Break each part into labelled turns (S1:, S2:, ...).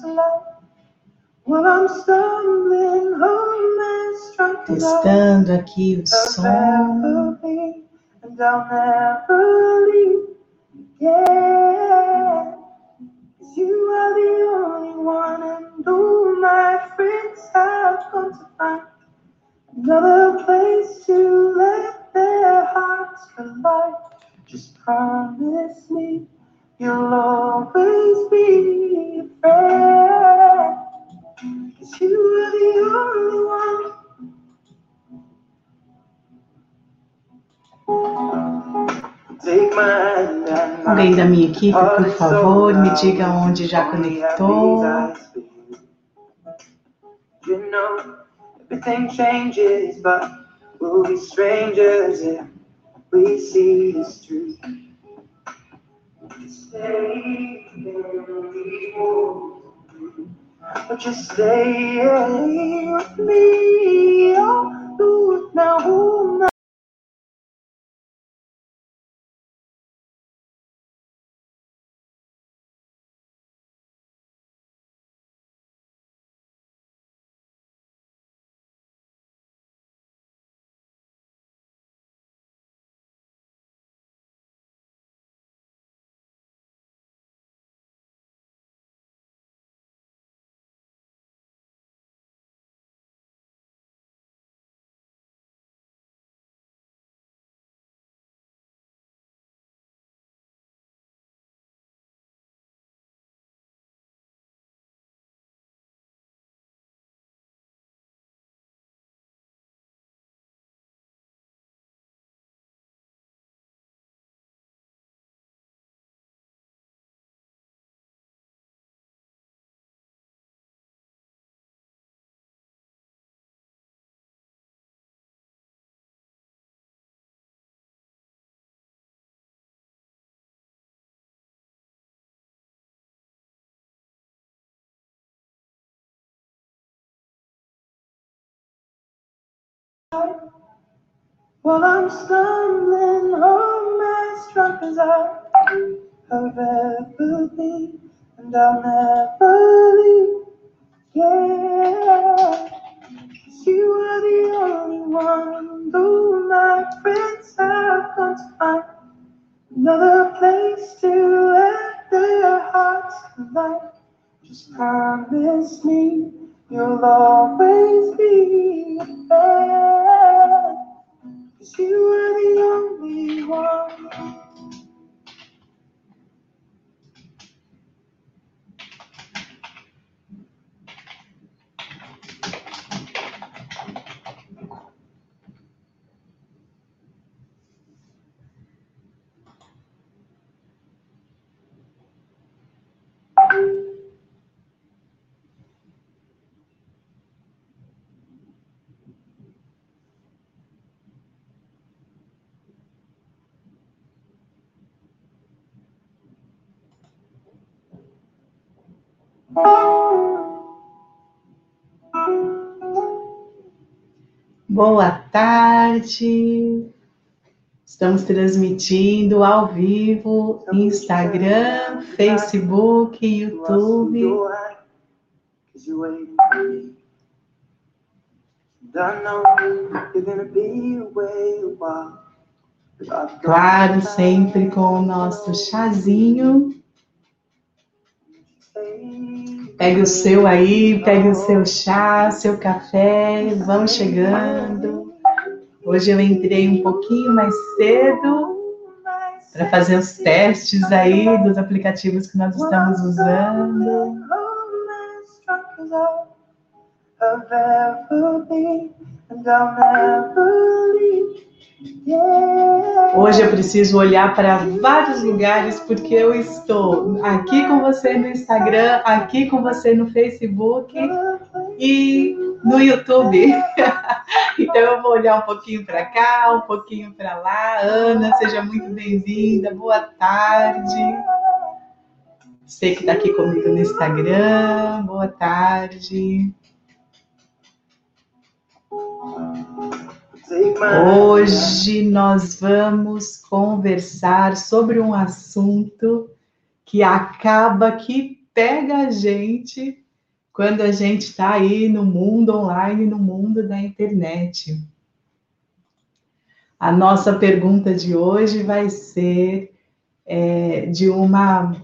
S1: to life. While I'm stumbling home as I
S2: Testando aqui o som.
S1: and I'll never leave again. 'Cause you are the only one, and all my friends have gone to find another place to let their hearts collide. Just promise me you'll always be a friend. 'Cause you are the only one.
S2: Alguém da minha equipe, por favor, me diga onde já conectou.
S1: You know, everything changes, but we'll be strangers if we see this through. Stay and we won't but just stay with me. While I'm stumbling home as drunk as I have ever been, and I'll never leave. Yeah, you are the only one. Though my friends have gone to find another place to let their hearts collide. Just promise me you'll always be there. Cause you are the only one.
S2: Boa tarde. Estamos transmitindo ao vivo Instagram, Facebook, YouTube. Claro, sempre com o nosso chazinho. Pegue o seu aí, pegue o seu chá, seu café, vão chegando. Hoje eu entrei um pouquinho mais cedo para fazer os testes aí dos aplicativos que nós estamos usando.
S1: I've ever been, and I'll never leave.
S2: Hoje eu preciso olhar para vários lugares porque eu estou aqui com você no Instagram, aqui com você no Facebook e no YouTube. Então eu vou olhar um pouquinho para cá, um pouquinho para lá. Ana, seja muito bem-vinda. Boa tarde. Você que está aqui comigo no Instagram, boa tarde. Hoje nós vamos conversar sobre um assunto que acaba que pega a gente quando a gente está aí no mundo online, no mundo da internet. A nossa pergunta de hoje vai ser é, de uma,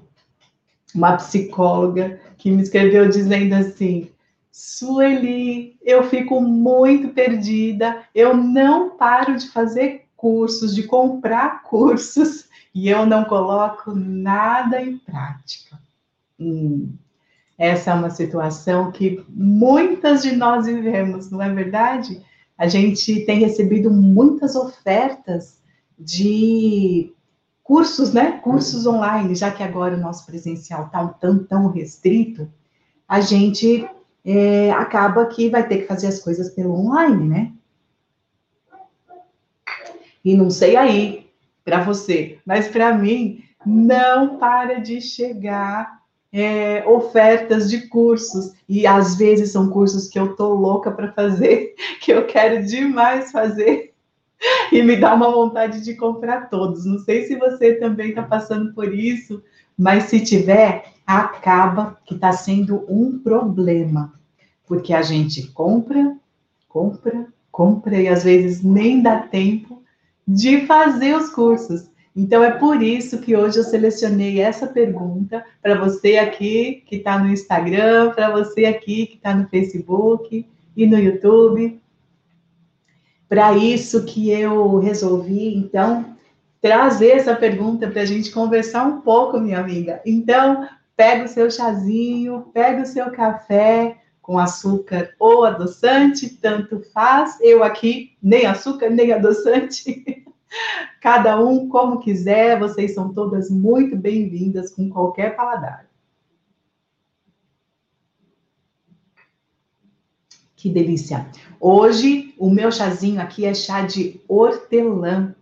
S2: uma psicóloga que me escreveu dizendo assim: Sueli, eu fico muito perdida, eu não paro de fazer cursos, de comprar cursos, e eu não coloco nada em prática. Hum, essa é uma situação que muitas de nós vivemos, não é verdade? A gente tem recebido muitas ofertas de cursos, né? Cursos online, já que agora o nosso presencial está tão, tão restrito, a gente é, acaba que vai ter que fazer as coisas pelo online, né? E não sei aí para você, mas para mim não para de chegar é, ofertas de cursos, e às vezes são cursos que eu tô louca para fazer, que eu quero demais fazer, e me dá uma vontade de comprar todos. Não sei se você também está passando por isso, mas se tiver, acaba que está sendo um problema, porque a gente compra, compra, compra, e às vezes nem dá tempo de fazer os cursos. Então, é por isso que hoje eu selecionei essa pergunta para você aqui que está no Instagram, para você aqui que está no Facebook e no YouTube. Para isso que eu resolvi, então, trazer essa pergunta para a gente conversar um pouco, minha amiga. Então, pega o seu chazinho, pega o seu café com açúcar ou adoçante, tanto faz. Eu aqui, nem açúcar, nem adoçante. Cada um como quiser, vocês são todas muito bem-vindas com qualquer paladar. Que delícia! Hoje, o meu chazinho aqui é chá de hortelã.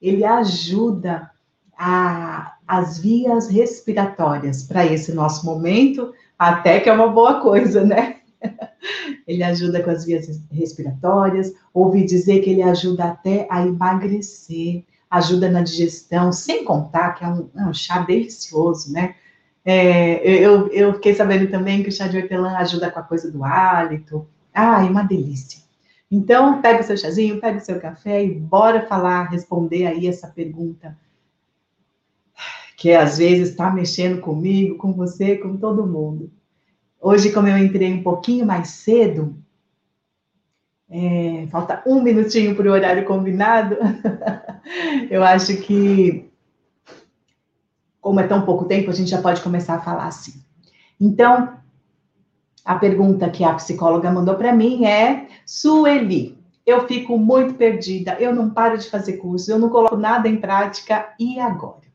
S2: Ele ajuda a, as vias respiratórias para esse nosso momento, até que é uma boa coisa, né? ele ajuda com as vias respiratórias. Ouvi dizer que ele ajuda até a emagrecer, ajuda na digestão, sem contar que é um, é um chá delicioso, né? É, eu, eu fiquei sabendo também que o chá de hortelã ajuda com a coisa do hálito. Ai, uma delícia. Então, pega o seu chazinho, pega o seu café e bora falar, responder aí essa pergunta que às vezes está mexendo comigo, com você, com todo mundo. Hoje, como eu entrei um pouquinho mais cedo, é, falta um minutinho para o horário combinado, eu acho que, como é tão pouco tempo, a gente já pode começar a falar assim. Então, a pergunta que a psicóloga mandou para mim é: Sueli, eu fico muito perdida, eu não paro de fazer curso, eu não coloco nada em prática, e agora?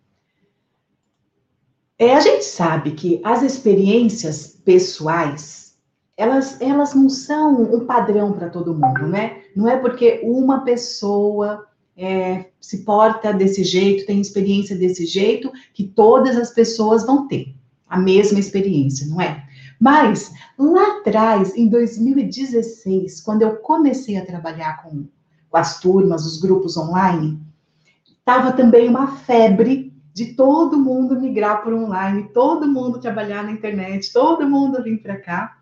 S2: É, a gente sabe que as experiências pessoais, elas, elas não são um padrão para todo mundo, né? Não é porque uma pessoa é, se porta desse jeito, tem experiência desse jeito, que todas as pessoas vão ter a mesma experiência, não é? Mas lá atrás, em 2016, quando eu comecei a trabalhar com, com as turmas, os grupos online, estava também uma febre de todo mundo migrar para online, todo mundo trabalhar na internet, todo mundo vir para cá.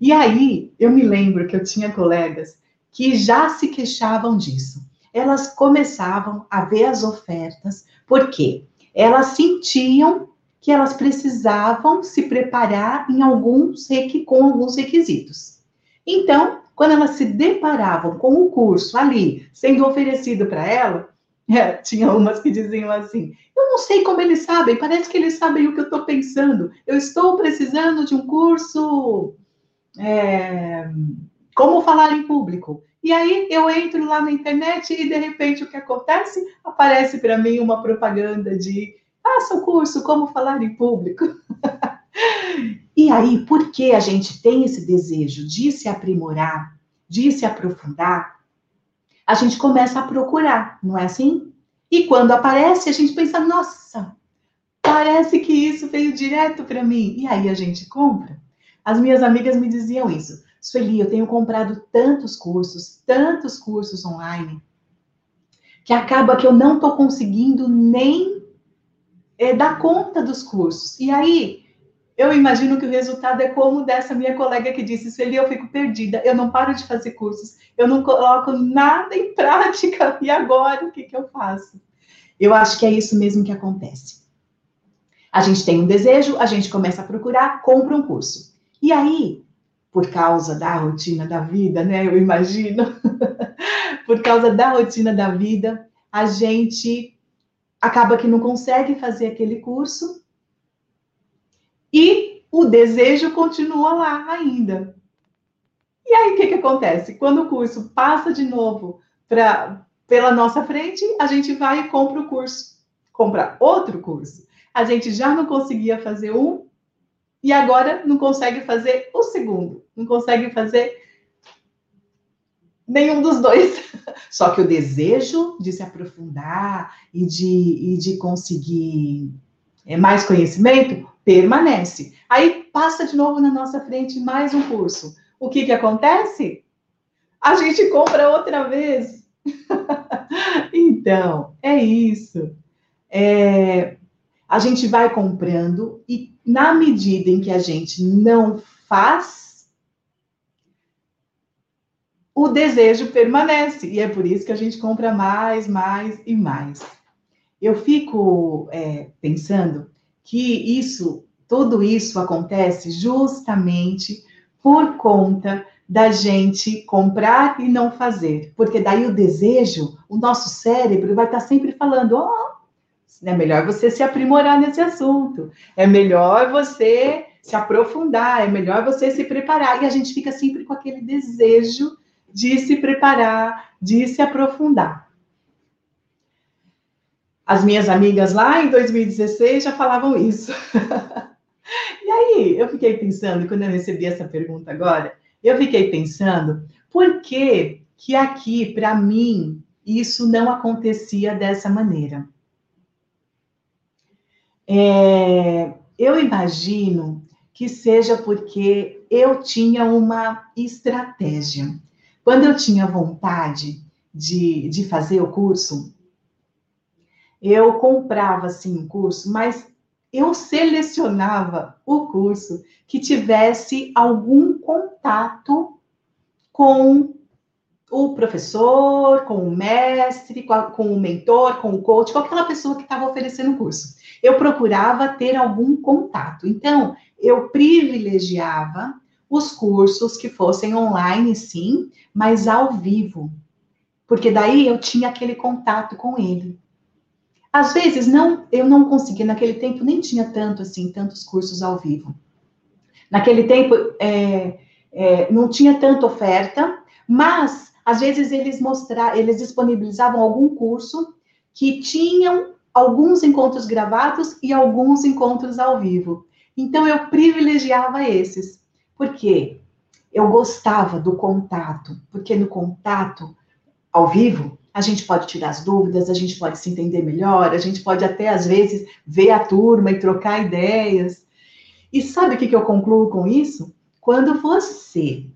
S2: E aí eu me lembro que eu tinha colegas que já se queixavam disso. Elas começavam a ver as ofertas, porque elas sentiam que elas precisavam se preparar em alguns com alguns requisitos. Então, quando elas se deparavam com o curso ali sendo oferecido para ela, é, tinha umas que diziam assim: eu não sei como eles sabem, parece que eles sabem o que eu estou pensando. Eu estou precisando de um curso. É, como falar em público. E aí eu entro lá na internet e de repente o que acontece? Aparece para mim uma propaganda de faça o curso como falar em público. e aí, por que a gente tem esse desejo de se aprimorar, de se aprofundar? a gente começa a procurar, não é assim? E quando aparece, a gente pensa, nossa, parece que isso veio direto para mim. E aí a gente compra. As minhas amigas me diziam isso. Sueli, eu tenho comprado tantos cursos, tantos cursos online, que acaba que eu não estou conseguindo nem é, dar conta dos cursos. E aí eu imagino que o resultado é como dessa minha colega que disse, Sueli, eu fico perdida, eu não paro de fazer cursos, eu não coloco nada em prática, e agora o que, que eu faço? Eu acho que é isso mesmo que acontece. A gente tem um desejo, a gente começa a procurar, compra um curso. E aí, por causa da rotina da vida, né? Eu imagino, por causa da rotina da vida, a gente acaba que não consegue fazer aquele curso e o desejo continua lá ainda. E aí o que, que acontece? Quando o curso passa de novo pra, pela nossa frente, a gente vai e compra o curso, compra outro curso. A gente já não conseguia fazer um e agora não consegue fazer o segundo, não consegue fazer nenhum dos dois. Só que o desejo de se aprofundar e de, e de conseguir é, mais conhecimento permanece. Aí passa de novo na nossa frente mais um curso. O que, que acontece? A gente compra outra vez. então, é isso. É, a gente vai comprando e na medida em que a gente não faz, o desejo permanece. E é por isso que a gente compra mais, mais e mais. Eu fico é, pensando que isso, tudo isso acontece justamente por conta da gente comprar e não fazer. Porque daí o desejo, o nosso cérebro vai estar sempre falando: ó, oh, é melhor você se aprimorar nesse assunto, é melhor você se aprofundar, é melhor você se preparar. E a gente fica sempre com aquele desejo de se preparar, de se aprofundar. As minhas amigas lá em 2016 já falavam isso. e aí, eu fiquei pensando, quando eu recebi essa pergunta agora, eu fiquei pensando, por que que aqui, para mim, isso não acontecia dessa maneira? É, eu imagino que seja porque eu tinha uma estratégia. Quando eu tinha vontade de, de fazer o curso, eu comprava assim um curso, mas eu selecionava o curso que tivesse algum contato com o professor, com o mestre, com, a, com, o mentor, com o coach, com aquela pessoa que estava oferecendo o curso. Eu procurava ter algum contato. Então, eu privilegiava os cursos que fossem online, sim, mas ao vivo. Porque daí eu tinha aquele contato com ele. Às vezes, não, eu não conseguia, naquele tempo nem tinha tanto assim, tantos cursos ao vivo. Naquele tempo, é, é, não tinha tanta oferta, mas às vezes eles mostravam, eles disponibilizavam algum curso que tinham alguns encontros gravados e alguns encontros ao vivo. Então eu privilegiava esses. Por quê? Eu gostava do contato, porque no contato ao vivo a gente pode tirar as dúvidas, a gente pode se entender melhor, a gente pode até, às vezes, ver a turma e trocar ideias. E sabe o que, eu concluo com isso? Quando você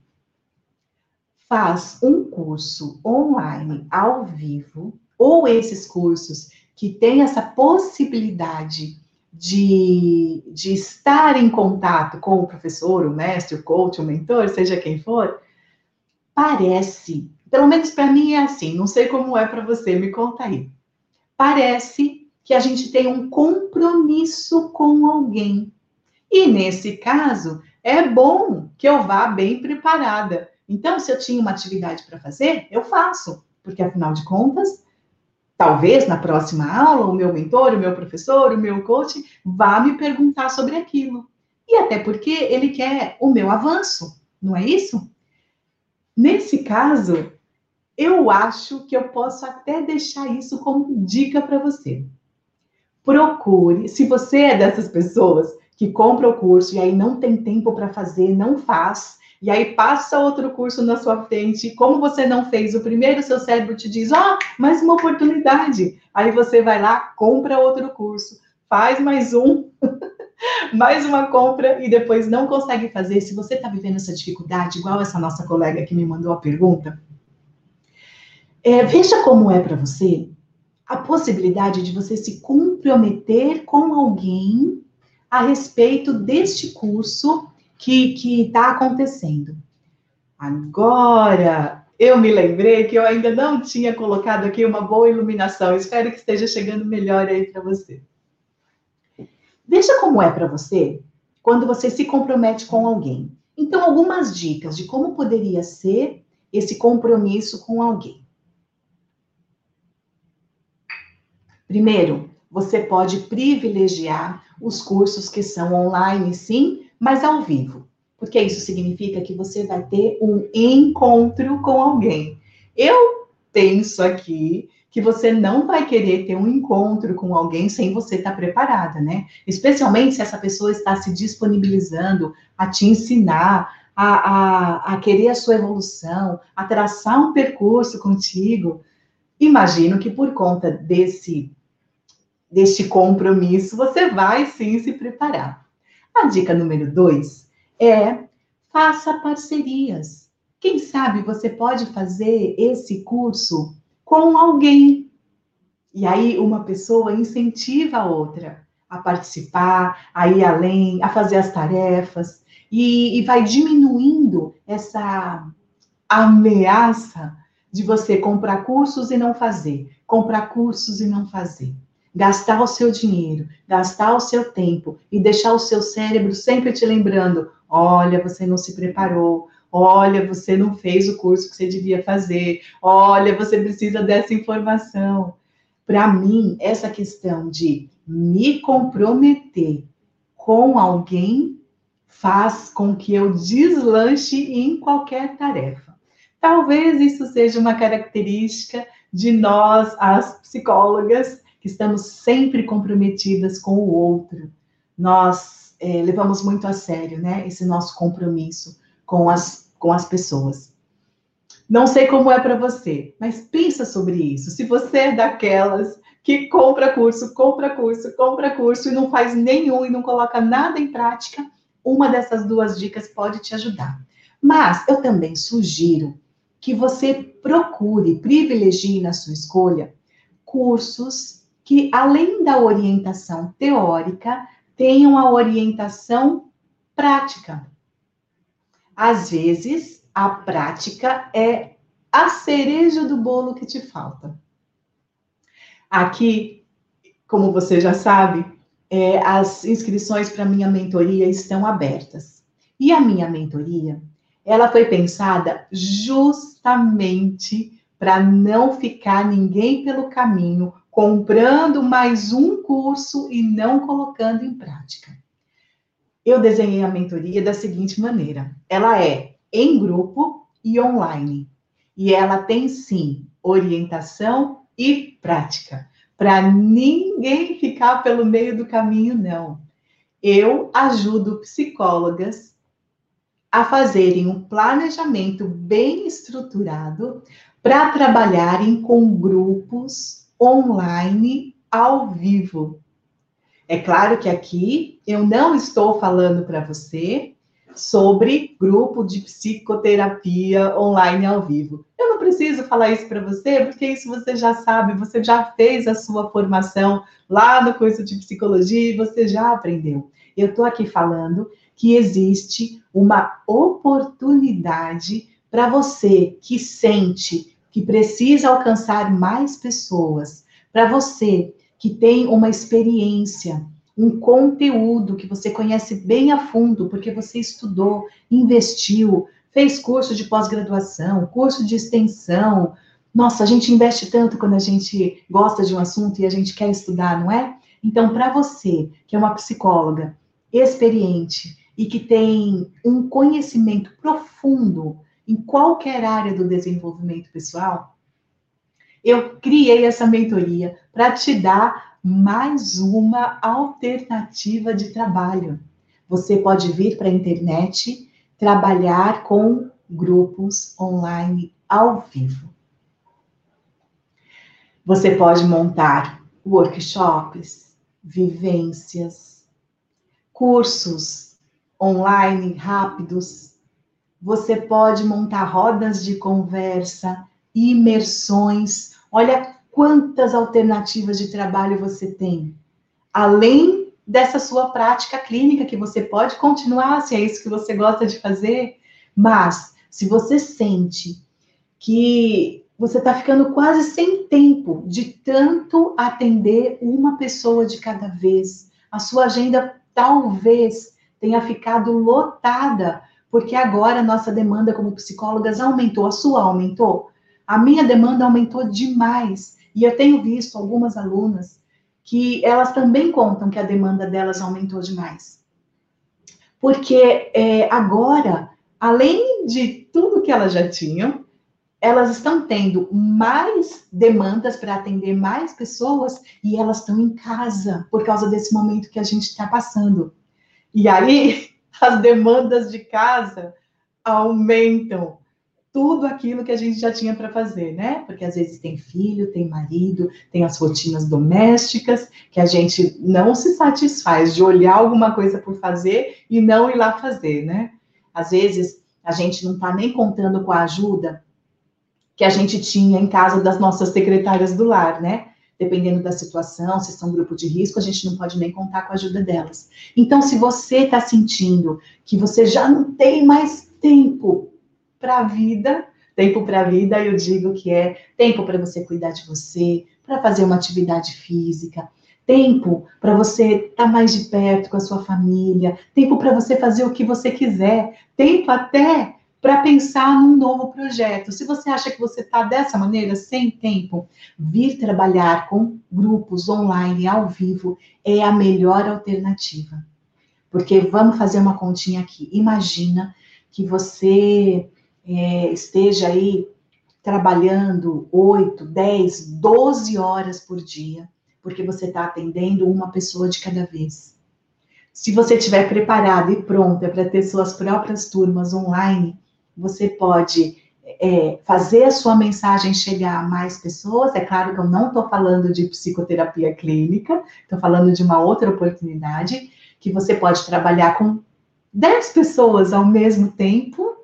S2: faz um curso online ao vivo, ou esses cursos que têm essa possibilidade de, de estar em contato com o professor, o mestre, o coach, o mentor, seja quem for, parece pelo menos para mim é assim, não sei como é para você, me conta aí. Parece que a gente tem um compromisso com alguém. E nesse caso, é bom que eu vá bem preparada. Então, se eu tinha uma atividade para fazer, eu faço, porque afinal de contas, talvez na próxima aula, o meu mentor, o meu professor, o meu coach vá me perguntar sobre aquilo. E até porque ele quer o meu avanço, não é isso? Nesse caso, eu acho que eu posso até deixar isso como dica para você. Procure, se você é dessas pessoas que compra o curso e aí não tem tempo para fazer, não faz, e aí passa outro curso na sua frente, como você não fez o primeiro, seu cérebro te diz, ó, oh, mais uma oportunidade. Aí você vai lá, compra outro curso, faz mais um, mais uma compra e depois não consegue fazer. Se você está vivendo essa dificuldade, igual essa nossa colega que me mandou a pergunta, é, veja como é para você a possibilidade de você se comprometer com alguém a respeito deste curso que está acontecendo. Agora, eu me lembrei que eu ainda não tinha colocado aqui uma boa iluminação. Espero que esteja chegando melhor aí para você. Veja como é para você quando você se compromete com alguém. Então, algumas dicas de como poderia ser esse compromisso com alguém. Primeiro, você pode privilegiar os cursos que são online, sim, mas ao vivo. Porque isso significa que você vai ter um encontro com alguém. Eu penso aqui que você não vai querer ter um encontro com alguém sem você estar preparada, né? Especialmente se essa pessoa está se disponibilizando a te ensinar, a, a, a querer a sua evolução, a traçar um percurso contigo. Imagino que por conta desse deste compromisso, você vai sim se preparar. A dica número dois é faça parcerias. Quem sabe você pode fazer esse curso com alguém. E aí uma pessoa incentiva a outra a participar, a ir além, a fazer as tarefas, e, e vai diminuindo essa ameaça de você comprar cursos e não fazer, comprar cursos e não fazer gastar o seu dinheiro, gastar o seu tempo e deixar o seu cérebro sempre te lembrando: olha, você não se preparou, olha, você não fez o curso que você devia fazer, olha, você precisa dessa informação. Para mim, essa questão de me comprometer com alguém faz com que eu deslanche em qualquer tarefa. Talvez isso seja uma característica de nós, as psicólogas, que estamos sempre comprometidas com o outro. Nós é, levamos muito a sério, né, esse nosso compromisso com as, com as pessoas. Não sei como é para você, mas pensa sobre isso. Se você é daquelas que compra curso, compra curso, compra curso e não faz nenhum e não coloca nada em prática, uma dessas duas dicas pode te ajudar. Mas eu também sugiro que você procure, privilegie na sua escolha cursos que, além da orientação teórica, tenham a orientação prática. Às vezes, a prática é a cereja do bolo que te falta. Aqui, como você já sabe, é, as inscrições para minha mentoria estão abertas. E a minha mentoria, ela foi pensada justamente para não ficar ninguém pelo caminho comprando mais um curso e não colocando em prática. Eu desenhei a mentoria da seguinte maneira: ela é em grupo e online. E ela tem sim orientação e prática, para ninguém ficar pelo meio do caminho, não. Eu ajudo psicólogas a fazerem um planejamento bem estruturado para trabalharem com grupos online ao vivo. É claro que aqui eu não estou falando para você sobre grupo de psicoterapia online ao vivo. Eu não preciso falar isso para você, porque isso você já sabe, você já fez a sua formação lá no curso de psicologia e você já aprendeu. Eu estou aqui falando que existe uma oportunidade para você que sente que precisa alcançar mais pessoas, para você que tem uma experiência, um conteúdo que você conhece bem a fundo, porque você estudou, investiu, fez curso de pós-graduação, curso de extensão. Nossa, a gente investe tanto quando a gente gosta de um assunto e a gente quer estudar, não é? Então, para você, que é uma psicóloga experiente e que tem um conhecimento profundo em qualquer área do desenvolvimento pessoal, eu criei essa mentoria para te dar mais uma alternativa de trabalho. Você pode vir para a internet trabalhar com grupos online ao vivo. Você pode montar workshops, vivências, cursos online rápidos você pode montar rodas de conversa, imersões. Olha quantas alternativas de trabalho você tem. Além dessa sua prática clínica que você pode continuar se é isso que você gosta de fazer, mas se você sente que você está ficando quase sem tempo de tanto atender uma pessoa de cada vez, a sua agenda talvez tenha ficado lotada, porque agora a nossa demanda como psicólogas aumentou, a sua aumentou, a minha demanda aumentou demais. E eu tenho visto algumas alunas que elas também contam que a demanda delas aumentou demais. Porque é, agora, além de tudo que elas já tinham, elas estão tendo mais demandas para atender mais pessoas e elas estão em casa por causa desse momento que a gente está passando. E aí, as demandas de casa aumentam tudo aquilo que a gente já tinha para fazer, né? Porque às vezes tem filho, tem marido, tem as rotinas domésticas, que a gente não se satisfaz de olhar alguma coisa por fazer e não ir lá fazer, né? Às vezes a gente não está nem contando com a ajuda que a gente tinha em casa das nossas secretárias do lar, né? Dependendo da situação, se são grupo de risco, a gente não pode nem contar com a ajuda delas. Então, se você está sentindo que você já não tem mais tempo para a vida, tempo para a vida, eu digo que é tempo para você cuidar de você, para fazer uma atividade física, tempo para você estar tá mais de perto com a sua família, tempo para você fazer o que você quiser, tempo até para pensar num novo projeto. Se você acha que você está dessa maneira, sem tempo, vir trabalhar com grupos online ao vivo é a melhor alternativa. Porque vamos fazer uma continha aqui. Imagina que você é, esteja aí trabalhando 8, 10, 12 horas por dia, porque você está atendendo uma pessoa de cada vez. Se você estiver preparado e pronta para ter suas próprias turmas online, você pode é, fazer a sua mensagem chegar a mais pessoas. É claro que eu não estou falando de psicoterapia clínica, estou falando de uma outra oportunidade, que você pode trabalhar com 10 pessoas ao mesmo tempo,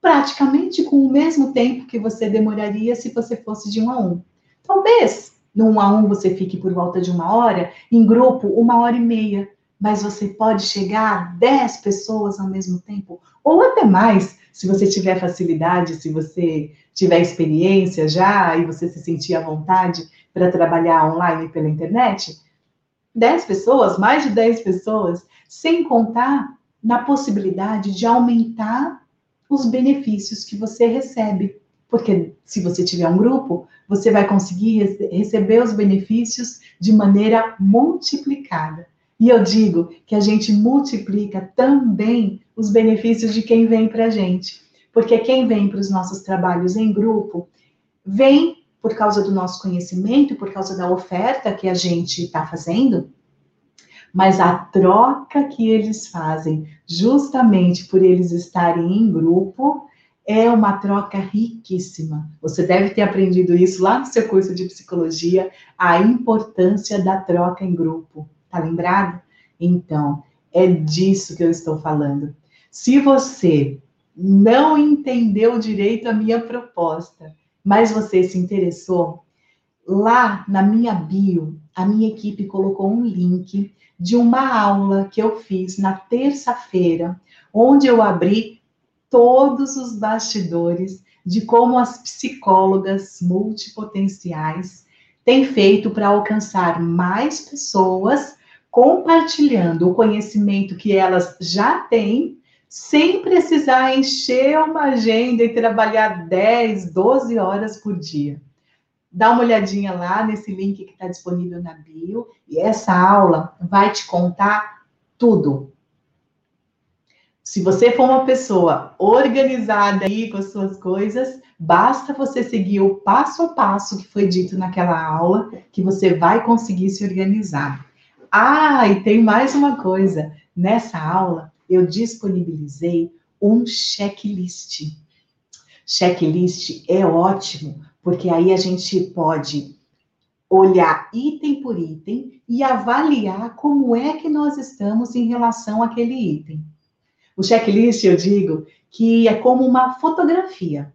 S2: praticamente com o mesmo tempo que você demoraria se você fosse de um a um. Talvez no um a um você fique por volta de uma hora, em grupo, uma hora e meia, mas você pode chegar a 10 pessoas ao mesmo tempo, ou até mais, se você tiver facilidade, se você tiver experiência já e você se sentir à vontade para trabalhar online pela internet, 10 pessoas, mais de 10 pessoas, sem contar na possibilidade de aumentar os benefícios que você recebe. Porque se você tiver um grupo, você vai conseguir receber os benefícios de maneira multiplicada. E eu digo que a gente multiplica também os benefícios de quem vem para a gente. Porque quem vem para os nossos trabalhos em grupo, vem por causa do nosso conhecimento, por causa da oferta que a gente está fazendo, mas a troca que eles fazem, justamente por eles estarem em grupo, é uma troca riquíssima. Você deve ter aprendido isso lá no seu curso de psicologia, a importância da troca em grupo. Tá lembrado? Então, é disso que eu estou falando. Se você não entendeu direito a minha proposta, mas você se interessou, lá na minha bio, a minha equipe colocou um link de uma aula que eu fiz na terça-feira, onde eu abri todos os bastidores de como as psicólogas multipotenciais têm feito para alcançar mais pessoas compartilhando o conhecimento que elas já têm, sem precisar encher uma agenda e trabalhar 10, 12 horas por dia. Dá uma olhadinha lá nesse link que está disponível na bio, e essa aula vai te contar tudo. Se você for uma pessoa organizada aí com as suas coisas, basta você seguir o passo a passo que foi dito naquela aula, que você vai conseguir se organizar. Ah, e tem mais uma coisa. Nessa aula, eu disponibilizei um checklist. Checklist é ótimo, porque aí a gente pode olhar item por item e avaliar como é que nós estamos em relação àquele item. O checklist, eu digo, que é como uma fotografia.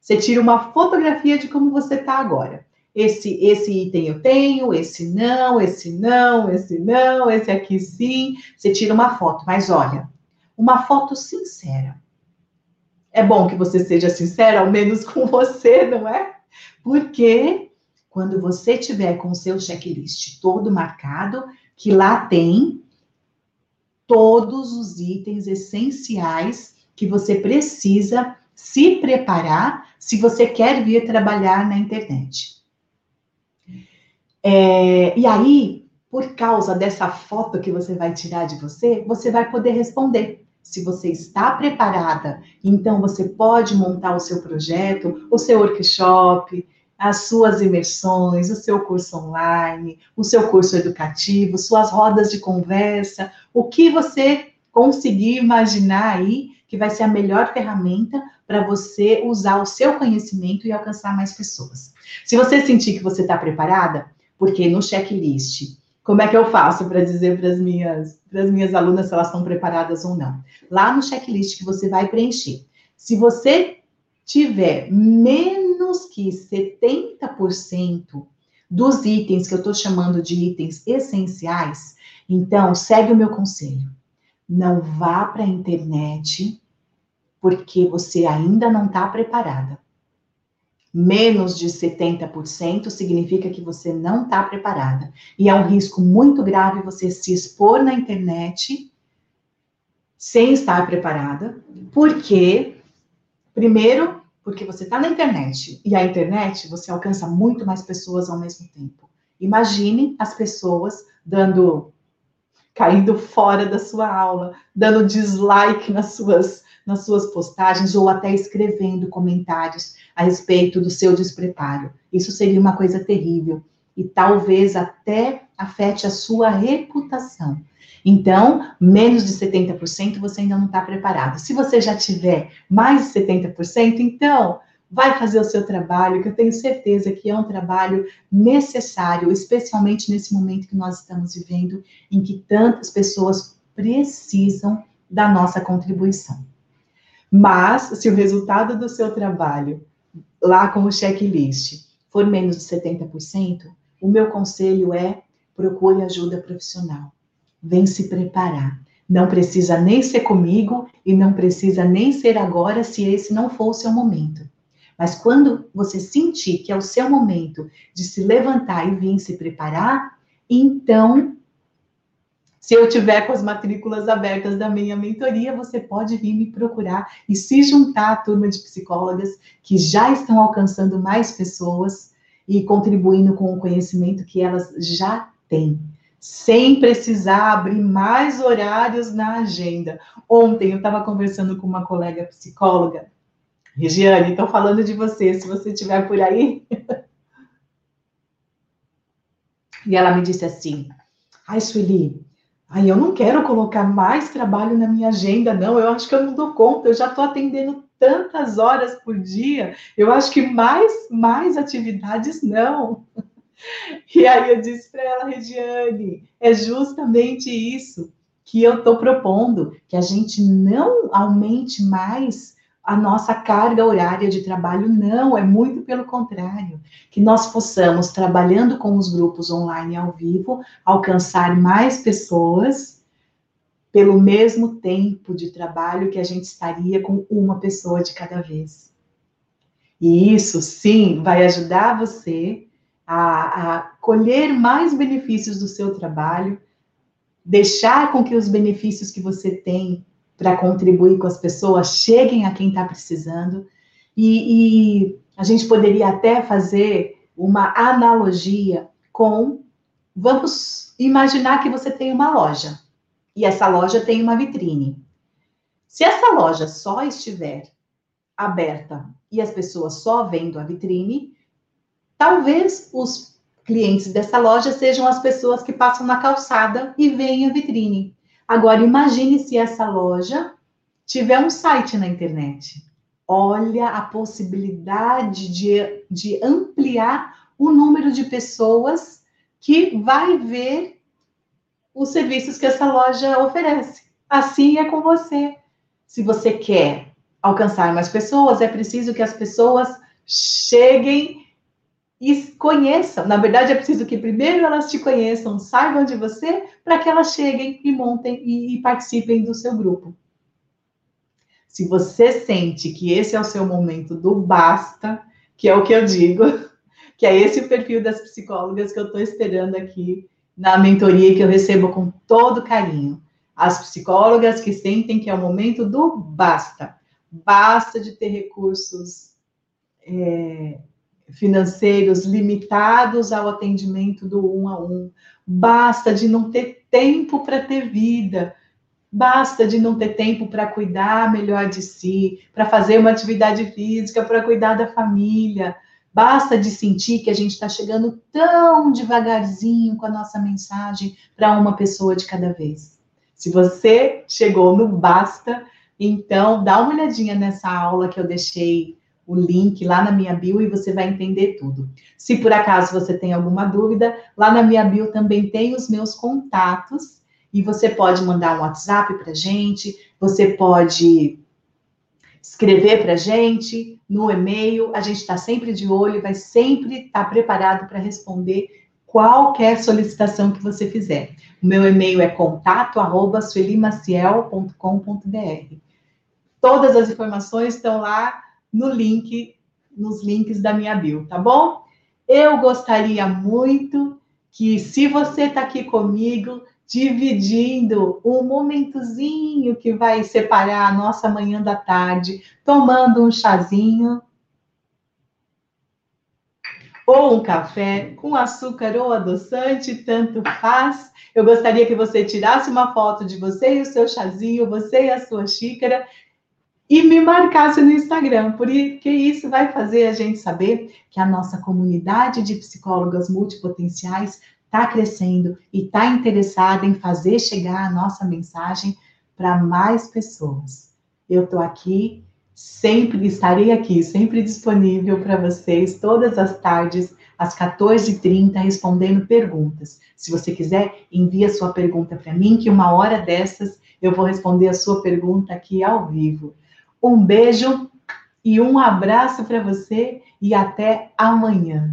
S2: Você tira uma fotografia de como você está agora. Esse, esse item eu tenho, esse não, esse não, esse não, esse aqui sim. Você tira uma foto, mas olha, uma foto sincera. É bom que você seja sincera, ao menos com você, não é? Porque quando você tiver com o seu checklist todo marcado, que lá tem todos os itens essenciais que você precisa se preparar se você quer vir trabalhar na internet. É, e aí, por causa dessa foto que você vai tirar de você, você vai poder responder. Se você está preparada, então você pode montar o seu projeto, o seu workshop, as suas imersões, o seu curso online, o seu curso educativo, suas rodas de conversa, o que você conseguir imaginar aí que vai ser a melhor ferramenta para você usar o seu conhecimento e alcançar mais pessoas. Se você sentir que você está preparada, porque no checklist, como é que eu faço para dizer para as minhas, minhas alunas se elas estão preparadas ou não? Lá no checklist que você vai preencher. Se você tiver menos que 70% dos itens que eu estou chamando de itens essenciais, então segue o meu conselho. Não vá para a internet porque você ainda não está preparada menos de 70% significa que você não está preparada. E é um risco muito grave você se expor na internet sem estar preparada, porque, primeiro, porque você está na internet, e a internet você alcança muito mais pessoas ao mesmo tempo. Imagine as pessoas dando, caindo fora da sua aula, dando dislike nas suas nas suas postagens ou até escrevendo comentários a respeito do seu despreparo. Isso seria uma coisa terrível e talvez até afete a sua reputação. Então, menos de 70% você ainda não está preparado. Se você já tiver mais de 70%, então vai fazer o seu trabalho, que eu tenho certeza que é um trabalho necessário, especialmente nesse momento que nós estamos vivendo, em que tantas pessoas precisam da nossa contribuição. Mas, se o resultado do seu trabalho, lá com o checklist, for menos de 70%, o meu conselho é procure ajuda profissional. Vem se preparar. Não precisa nem ser comigo e não precisa nem ser agora se esse não for o seu momento. Mas quando você sentir que é o seu momento de se levantar e vir se preparar, então se eu tiver com as matrículas abertas da minha mentoria, você pode vir me procurar e se juntar à turma de psicólogas que já estão alcançando mais pessoas e contribuindo com o conhecimento que elas já têm, sem precisar abrir mais horários na agenda. Ontem eu estava conversando com uma colega psicóloga, Regiane, estou falando de você, se você estiver por aí. e ela me disse assim: Ai, Sueli, Aí eu não quero colocar mais trabalho na minha agenda, não. Eu acho que eu não dou conta. Eu já estou atendendo tantas horas por dia. Eu acho que mais, mais atividades não. E aí eu disse para ela, Regiane, é justamente isso que eu estou propondo, que a gente não aumente mais a nossa carga horária de trabalho, não, é muito pelo contrário, que nós possamos, trabalhando com os grupos online ao vivo, alcançar mais pessoas pelo mesmo tempo de trabalho que a gente estaria com uma pessoa de cada vez. E isso, sim, vai ajudar você a, a colher mais benefícios do seu trabalho, deixar com que os benefícios que você tem para contribuir com as pessoas cheguem a quem está precisando. E, e a gente poderia até fazer uma analogia com. Vamos imaginar que você tem uma loja e essa loja tem uma vitrine. Se essa loja só estiver aberta e as pessoas só vendo a vitrine, talvez os clientes dessa loja sejam as pessoas que passam na calçada e veem a vitrine. Agora, imagine se essa loja tiver um site na internet. Olha a possibilidade de, de ampliar o número de pessoas que vai ver os serviços que essa loja oferece. Assim é com você. Se você quer alcançar mais pessoas, é preciso que as pessoas cheguem e conheçam. Na verdade, é preciso que primeiro elas te conheçam, saibam de você, para que elas cheguem e montem e, e participem do seu grupo. Se você sente que esse é o seu momento do basta, que é o que eu digo, que é esse o perfil das psicólogas que eu estou esperando aqui na mentoria que eu recebo com todo carinho. As psicólogas que sentem que é o momento do basta. Basta de ter recursos é, financeiros limitados ao atendimento do um a um. Basta de não ter tempo para ter vida. Basta de não ter tempo para cuidar melhor de si, para fazer uma atividade física, para cuidar da família. Basta de sentir que a gente está chegando tão devagarzinho com a nossa mensagem para uma pessoa de cada vez. Se você chegou no basta, então dá uma olhadinha nessa aula que eu deixei o link lá na minha bio e você vai entender tudo. Se por acaso você tem alguma dúvida, lá na minha bio também tem os meus contatos e você pode mandar um WhatsApp para gente, você pode escrever para gente no e-mail, a gente está sempre de olho, vai sempre estar tá preparado para responder qualquer solicitação que você fizer. O meu e-mail é contato@suelimaciel.com.br. Todas as informações estão lá no link, nos links da minha bio, tá bom? Eu gostaria muito que, se você está aqui comigo, dividindo um momentozinho que vai separar a nossa manhã da tarde, tomando um chazinho ou um café com açúcar ou adoçante, tanto faz. Eu gostaria que você tirasse uma foto de você e o seu chazinho, você e a sua xícara, e me marcasse no Instagram, porque isso vai fazer a gente saber que a nossa comunidade de psicólogas multipotenciais está crescendo e está interessada em fazer chegar a nossa mensagem para mais pessoas. Eu estou aqui, sempre estarei aqui, sempre disponível para vocês, todas as tardes, às 14h30, respondendo perguntas. Se você quiser, envie a sua pergunta para mim, que uma hora dessas eu vou responder a sua pergunta aqui ao vivo. Um beijo e um abraço para você e até amanhã.